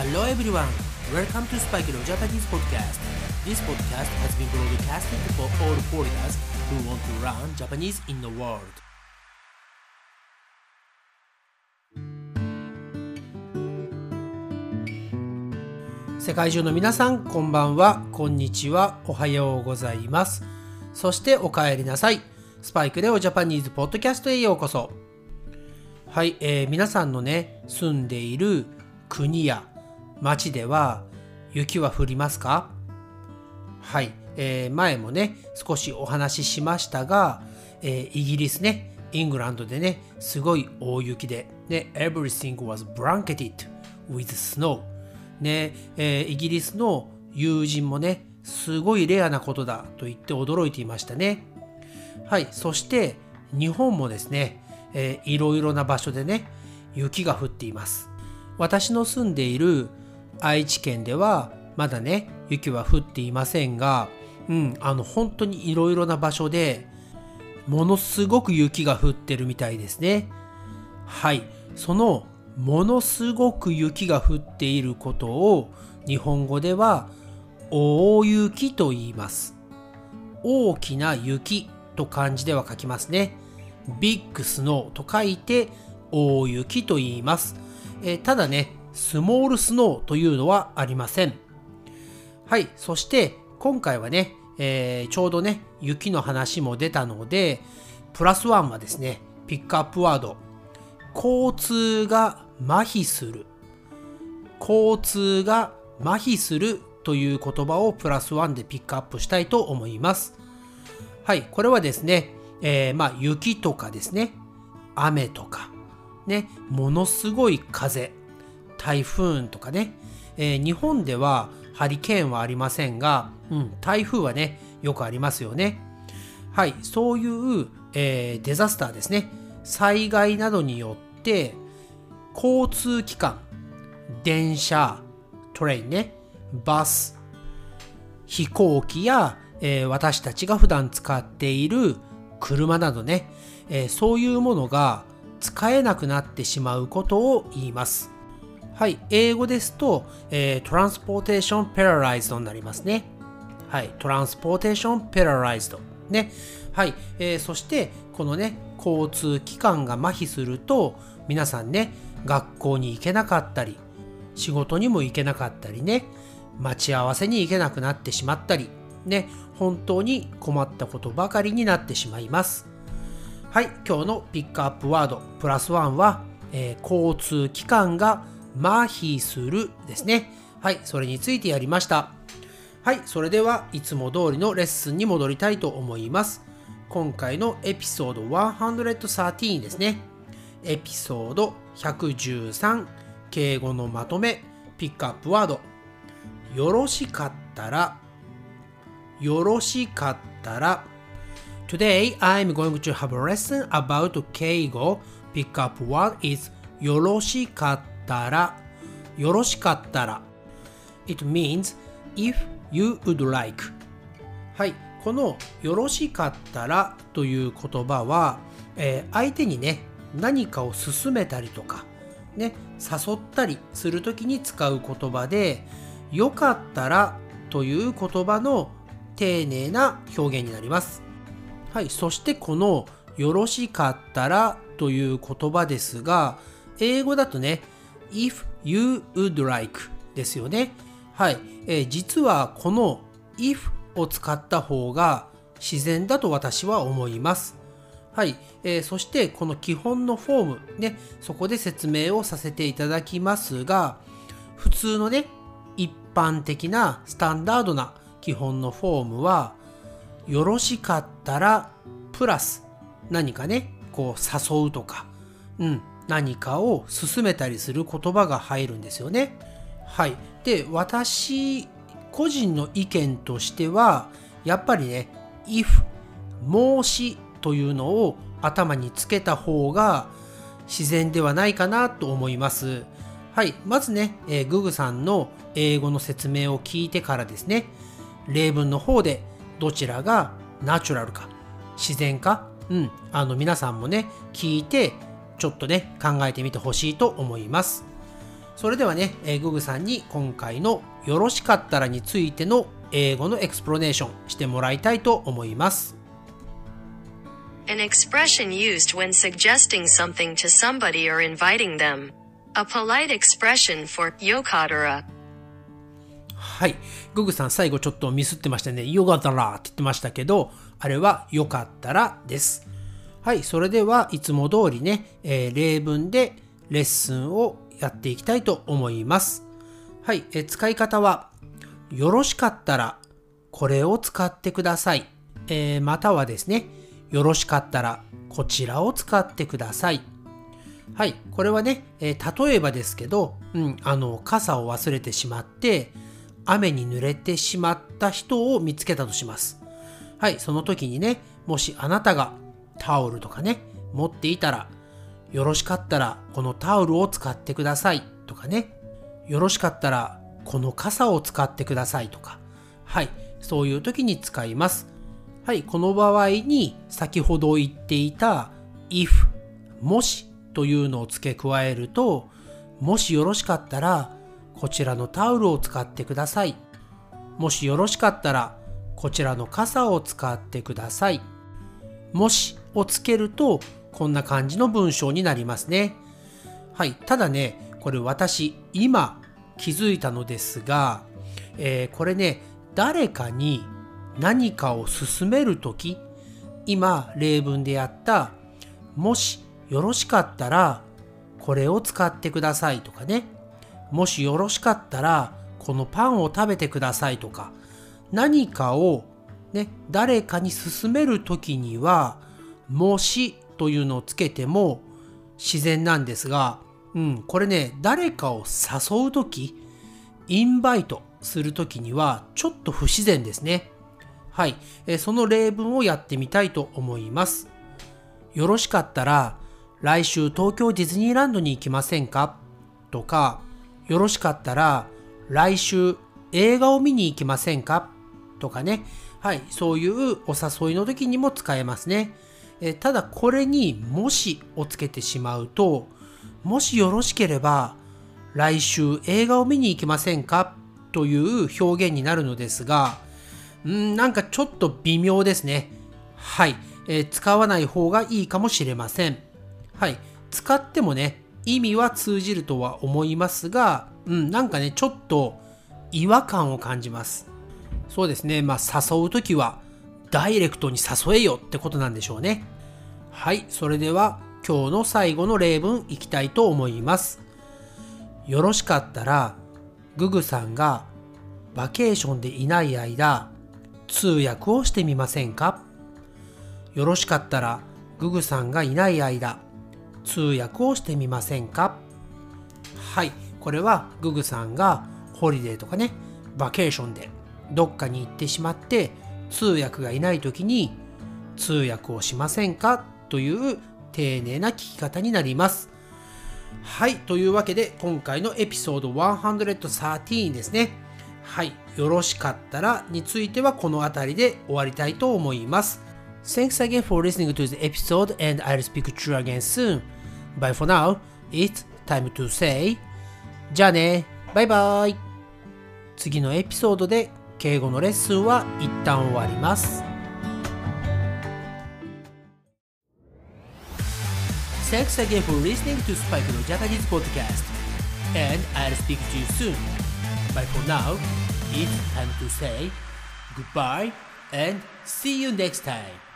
Hello everyone, welcome to Spike No Japanese Podcast. This podcast has been broadcasted for all foreigners who want to learn Japanese in the world. 世界中の皆さん、こんばんは、こんにちは、おはようございます。そしてお帰りなさい。スパイクレオジャパニーズポッドキャストへようこそ。はい、えー、皆さんのね、住んでいる国や町では雪は降りますか？はい、えー、前もね、少しお話ししましたが、えー、イギリスね、イングランドでね、すごい大雪で、ね、everything was blanketed with snow。ね、えー、イギリスの友人もね、すごいレアなことだと言って驚いていましたね。はい、そして日本もですね、えー、いろいろな場所でね、雪が降っています。私の住んでいる愛知県ではまだね雪は降っていませんが、うん、あの本当にいろいろな場所でものすごく雪が降ってるみたいですね。はい。そのものすごく雪が降っていることを日本語では大雪と言います。大きな雪と漢字では書きますね。ビッグスノーと書いて大雪と言います、えー、ただねスモールスノーというのはありません。はい、そして今回はね、えー、ちょうどね、雪の話も出たので、プラスワンはですね、ピックアップワード、交通が麻痺する。交通が麻痺するという言葉をプラスワンでピックアップしたいと思います。はい、これはですね、えー、まあ雪とかですね、雨とか、ね、ものすごい風、台風とかね、えー、日本ではハリケーンはありませんが、うん、台風はね、よくありますよね。はい、そういう、えー、デザスターですね。災害などによって、交通機関、電車、 train ね、バス、飛行機や、えー、私たちが普段使っている車などね、えー、そういうものが使えなくなってしまうことを言います。はい、英語ですと、えー、 transportation paralyzed になりますね。はい、 transportation paralyzed。ね。はい、えー、そして、このね、交通機関が麻痺すると、皆さんね、学校に行けなかったり、仕事にも行けなかったりね、待ち合わせに行けなくなってしまったり、ね、本当に困ったことばかりになってしまいます。はい、今日のピックアップワード、プラスワンは、えー、交通機関が麻痺するですね。はい、それについてやりました。はい、それではいつも通りのレッスンに戻りたいと思います。今回のエピソード113ですね。エピソード113、敬語のまとめ、ピックアップワード。よろしかったら、よろしかったら。Today I'm going to have a lesson about 敬語。Pick up word is よろしかったら。ったら、よろしかったら。It means if you would like. はい、このよろしかったらという言葉は、えー、相手にね、何かを勧めたりとか、ね、誘ったりするときに使う言葉で、よかったらという言葉の丁寧な表現になります。はい、そしてこのよろしかったらという言葉ですが、英語だとね、if you would like ですよね。はい。えー、実はこの if を使った方が自然だと私は思います。はい。えー、そしてこの基本のフォームね、そこで説明をさせていただきますが、普通のね、一般的なスタンダードな基本のフォームは、よろしかったらプラス何かね、こう誘うとか、うん、何かを進めたりする言葉が入るんですよね。はい。で、私個人の意見としては、やっぱりね、if、申しというのを頭につけた方が自然ではないかなと思います。はい。まずね、えー、ググさんの英語の説明を聞いてからですね、例文の方でどちらがナチュラルか、自然か、うん、あの皆さんもね、聞いてちょっとね、考えてみてほしいと思います。それではね、えー、ググさんに今回のよろしかったらについての英語のエクスプロネーションしてもらいたいと思います。An expression used when suggesting something to somebody or inviting them. A polite expression for よかったら。はい。ググさん最後ちょっとミスってましたね。よかったらって言ってましたけど、あれはよかったらです。はい。それではいつも通りね、えー、例文でレッスンをやっていきたいと思います。はい、え使い方は、よろしかったらこれを使ってください。えー、またはですね、よろしかったらこちらを使ってください。はい、これはね、え、例えばですけど、うん、あの、傘を忘れてしまって、雨に濡れてしまった人を見つけたとします。はい、その時にね、もしあなたがタオルとかね、持っていたら、よろしかったらこのタオルを使ってくださいとかね。よろしかったらこの傘を使ってくださいとか。はい。そういう時に使います。はい。この場合に先ほど言っていた if もしというのを付け加えるともしよろしかったらこちらのタオルを使ってください。もしよろしかったらこちらの傘を使ってください。もしをつけるとこんな感じの文章になりますね。はい。ただね、これ私、今気づいたのですが、えー、これね、誰かに何かを勧めるとき、今例文でやった、もしよろしかったら、これを使ってくださいとかね。もしよろしかったら、このパンを食べてくださいとか、何かをね、誰かに勧めるときには、もしというのをつけても自然なんですが、うん、これね、誰かを誘うとき、インバイトするときにはちょっと不自然ですね。はい、えその例文をやってみたいと思います。よろしかったら、来週東京ディズニーランドに行きませんか？とか、よろしかったら、来週映画を見に行きませんか？とかね。はい、そういうお誘いの時にも使えますね。えただこれにもしをつけてしまうと、もしよろしければ来週映画を見に行きませんか？という表現になるのですが、んなんかちょっと微妙ですね。はい、えー、使わない方がいいかもしれません。はい、使ってもね、意味は通じるとは思いますが、うん、なんかね、ちょっと違和感を感じます。そうですね、まあ誘うときは、ダイレクトに誘えよってことなんでしょうね。はい、それでは今日の最後の例文いきたいと思います。よろしかったら、ググさんがバケーションでいない間、通訳をしてみませんか？よろしかったら、ググさんがいない間、通訳をしてみませんか？はい、これはググさんがホリデーとかね、バケーションでどっかに行ってしまって、通訳がいない時に通訳をしませんかという丁寧な聞き方になります。はい。というわけで、今回のエピソード113ですね。はい。よろしかったらについてはこの辺りで終わりたいと思います。Thanks again for listening to the episode and I'll speak to you again soon. Bye for now. It's time to say じゃあね。バイバイ。次のエピソードで敬語のレッスンは一旦終わります。Thanks again for listening to Spike の Japanese podcast. And I'll speak to you soon. But for now, it's time to say goodbye and see you next time.